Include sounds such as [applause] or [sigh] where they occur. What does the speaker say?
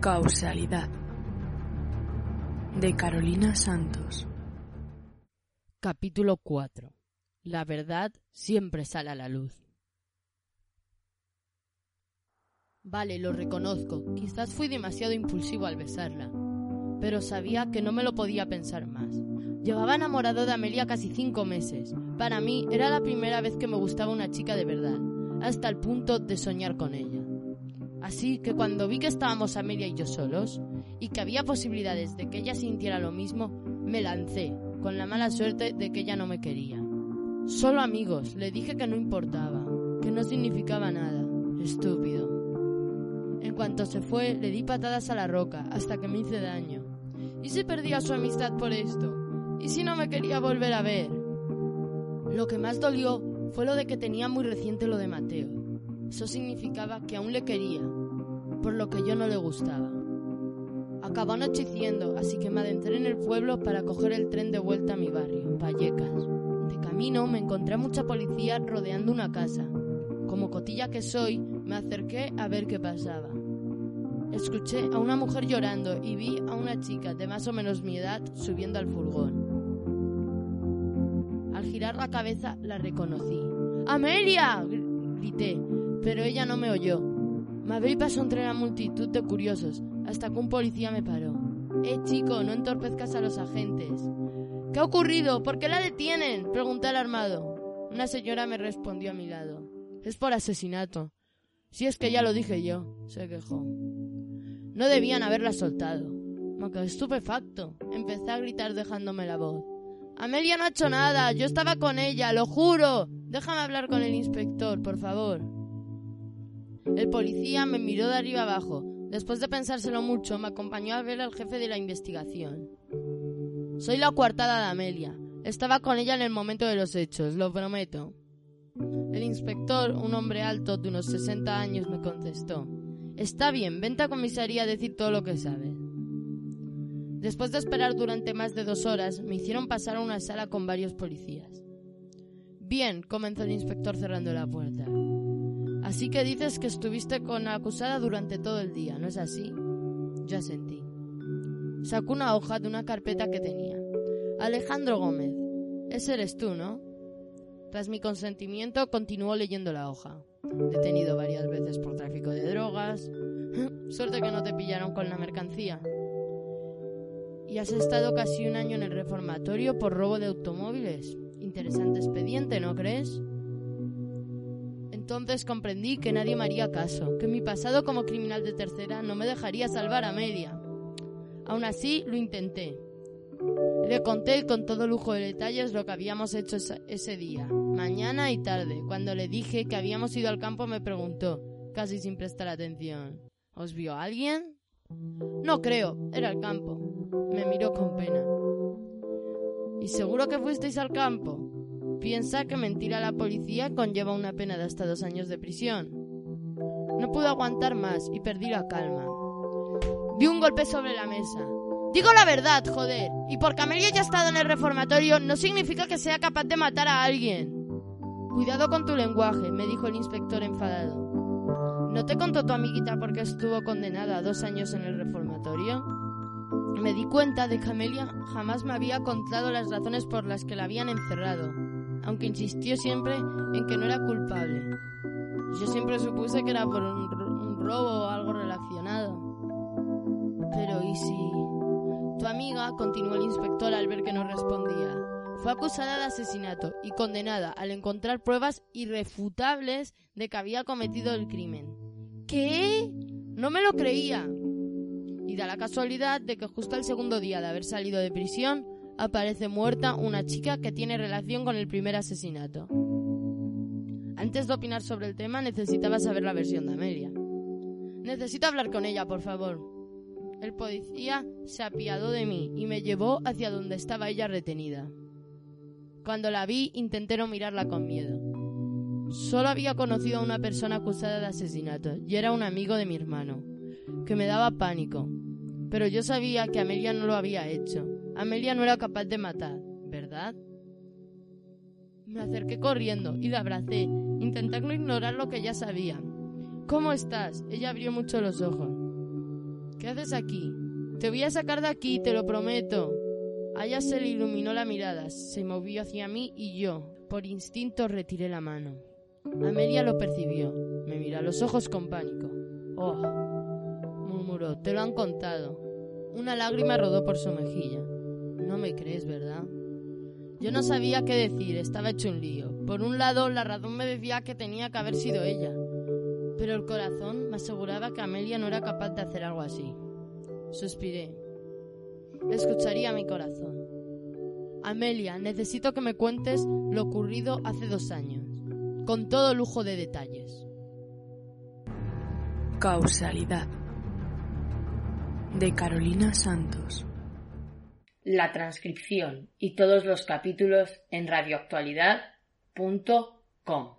Causalidad de Carolina Santos. Capítulo 4. La verdad siempre sale a la luz. Vale, lo reconozco. Quizás fui demasiado impulsivo al besarla. Pero sabía que no me lo podía pensar más. Llevaba enamorado de Amelia casi cinco meses. Para mí era la primera vez que me gustaba una chica de verdad, hasta el punto de soñar con ella. Así que cuando vi que estábamos Amelia y yo solos, y que había posibilidades de que ella sintiera lo mismo, me lancé, con la mala suerte de que ella no me quería. Solo amigos, le dije que no importaba, que no significaba nada. Estúpido. En cuanto se fue, le di patadas a la roca hasta que me hice daño. ¿Y si perdía su amistad por esto? ¿Y si no me quería volver a ver? Lo que más dolió fue lo de que tenía muy reciente lo de Mateo. Eso significaba que aún le quería, por lo que yo no le gustaba. Acabó anocheciendo, así que me adentré en el pueblo para coger el tren de vuelta a mi barrio, Vallecas. De camino me encontré a mucha policía rodeando una casa. Como cotilla que soy, me acerqué a ver qué pasaba. Escuché a una mujer llorando y vi a una chica de más o menos mi edad subiendo al furgón. Al girar la cabeza la reconocí. ¡Amelia! grité, pero ella no me oyó. Me abrí paso entre la multitud de curiosos, hasta que un policía me paró. Eh, chico, no entorpezcas a los agentes. ¿Qué ha ocurrido? ¿Por qué la detienen? Pregunté al armado. Una señora me respondió a mi lado. Es por asesinato. Si es que ya lo dije yo, se quejó. No debían haberla soltado. Me quedé estupefacto. Empecé a gritar dejándome la voz. Amelia no ha hecho nada. Yo estaba con ella, lo juro. Déjame hablar con el inspector, por favor. El policía me miró de arriba abajo. Después de pensárselo mucho, me acompañó a ver al jefe de la investigación. Soy la coartada de Amelia. Estaba con ella en el momento de los hechos, lo prometo. El inspector, un hombre alto de unos 60 años, me contestó. Está bien, vente a comisaría a decir todo lo que sabes. Después de esperar durante más de dos horas, me hicieron pasar a una sala con varios policías. Bien, comenzó el inspector cerrando la puerta. Así que dices que estuviste con la acusada durante todo el día, ¿no es así? Ya sentí. Sacó una hoja de una carpeta que tenía. Alejandro Gómez. Ese eres tú, ¿no? Tras mi consentimiento, continuó leyendo la hoja. Detenido varias veces por tráfico de drogas. [laughs] Suerte que no te pillaron con la mercancía. Y has estado casi un año en el reformatorio por robo de automóviles. Interesante expediente, ¿no crees? Entonces comprendí que nadie me haría caso, que mi pasado como criminal de tercera no me dejaría salvar a media. Aún así, lo intenté. Le conté con todo lujo de detalles lo que habíamos hecho ese día, mañana y tarde. Cuando le dije que habíamos ido al campo me preguntó, casi sin prestar atención, ¿Os vio alguien? No creo, era el campo. Me miró con pena. ¿Y seguro que fuisteis al campo? Piensa que mentir a la policía conlleva una pena de hasta dos años de prisión. No pude aguantar más y perdí la calma. Di un golpe sobre la mesa. Digo la verdad, joder. Y porque Amelia ya ha estado en el reformatorio no significa que sea capaz de matar a alguien. Cuidado con tu lenguaje, me dijo el inspector enfadado. ¿No te contó tu amiguita porque estuvo condenada a dos años en el reformatorio? Me di cuenta de que Amelia jamás me había contado las razones por las que la habían encerrado, aunque insistió siempre en que no era culpable. Yo siempre supuse que era por un, robo o algo relacionado. Pero ¿y si...? Tu amiga, continuó el inspector al ver que no respondía, fue acusada de asesinato y condenada al encontrar pruebas irrefutables de que había cometido el crimen. ¿Qué? No me lo creía. Y da la casualidad de que justo al segundo día de haber salido de prisión aparece muerta una chica que tiene relación con el primer asesinato. Antes de opinar sobre el tema necesitaba saber la versión de Amelia. Necesito hablar con ella, por favor. El policía se apiadó de mí y me llevó hacia donde estaba ella retenida. Cuando la vi intenté no mirarla con miedo. Solo había conocido a una persona acusada de asesinato y era un amigo de mi hermano, que me daba pánico. Pero yo sabía que Amelia no lo había hecho. Amelia no era capaz de matar, ¿verdad? Me acerqué corriendo y la abracé, intentando ignorar lo que ya sabía. ¿Cómo estás? Ella abrió mucho los ojos. ¿Qué haces aquí? Te voy a sacar de aquí, te lo prometo. A ella se le iluminó la mirada, se movió hacia mí y yo, por instinto, retiré la mano. Amelia lo percibió, me miró a los ojos con pánico. Oh, murmuró, te lo han contado. Una lágrima rodó por su mejilla. No me crees, ¿verdad? Yo no sabía qué decir, estaba hecho un lío. Por un lado, la razón me decía que tenía que haber sido ella, pero el corazón me aseguraba que Amelia no era capaz de hacer algo así. Suspiré. Escucharía mi corazón. Amelia, necesito que me cuentes lo ocurrido hace dos años, con todo lujo de detalles. Causalidad de Carolina Santos. La transcripción y todos los capítulos en radioactualidad.com.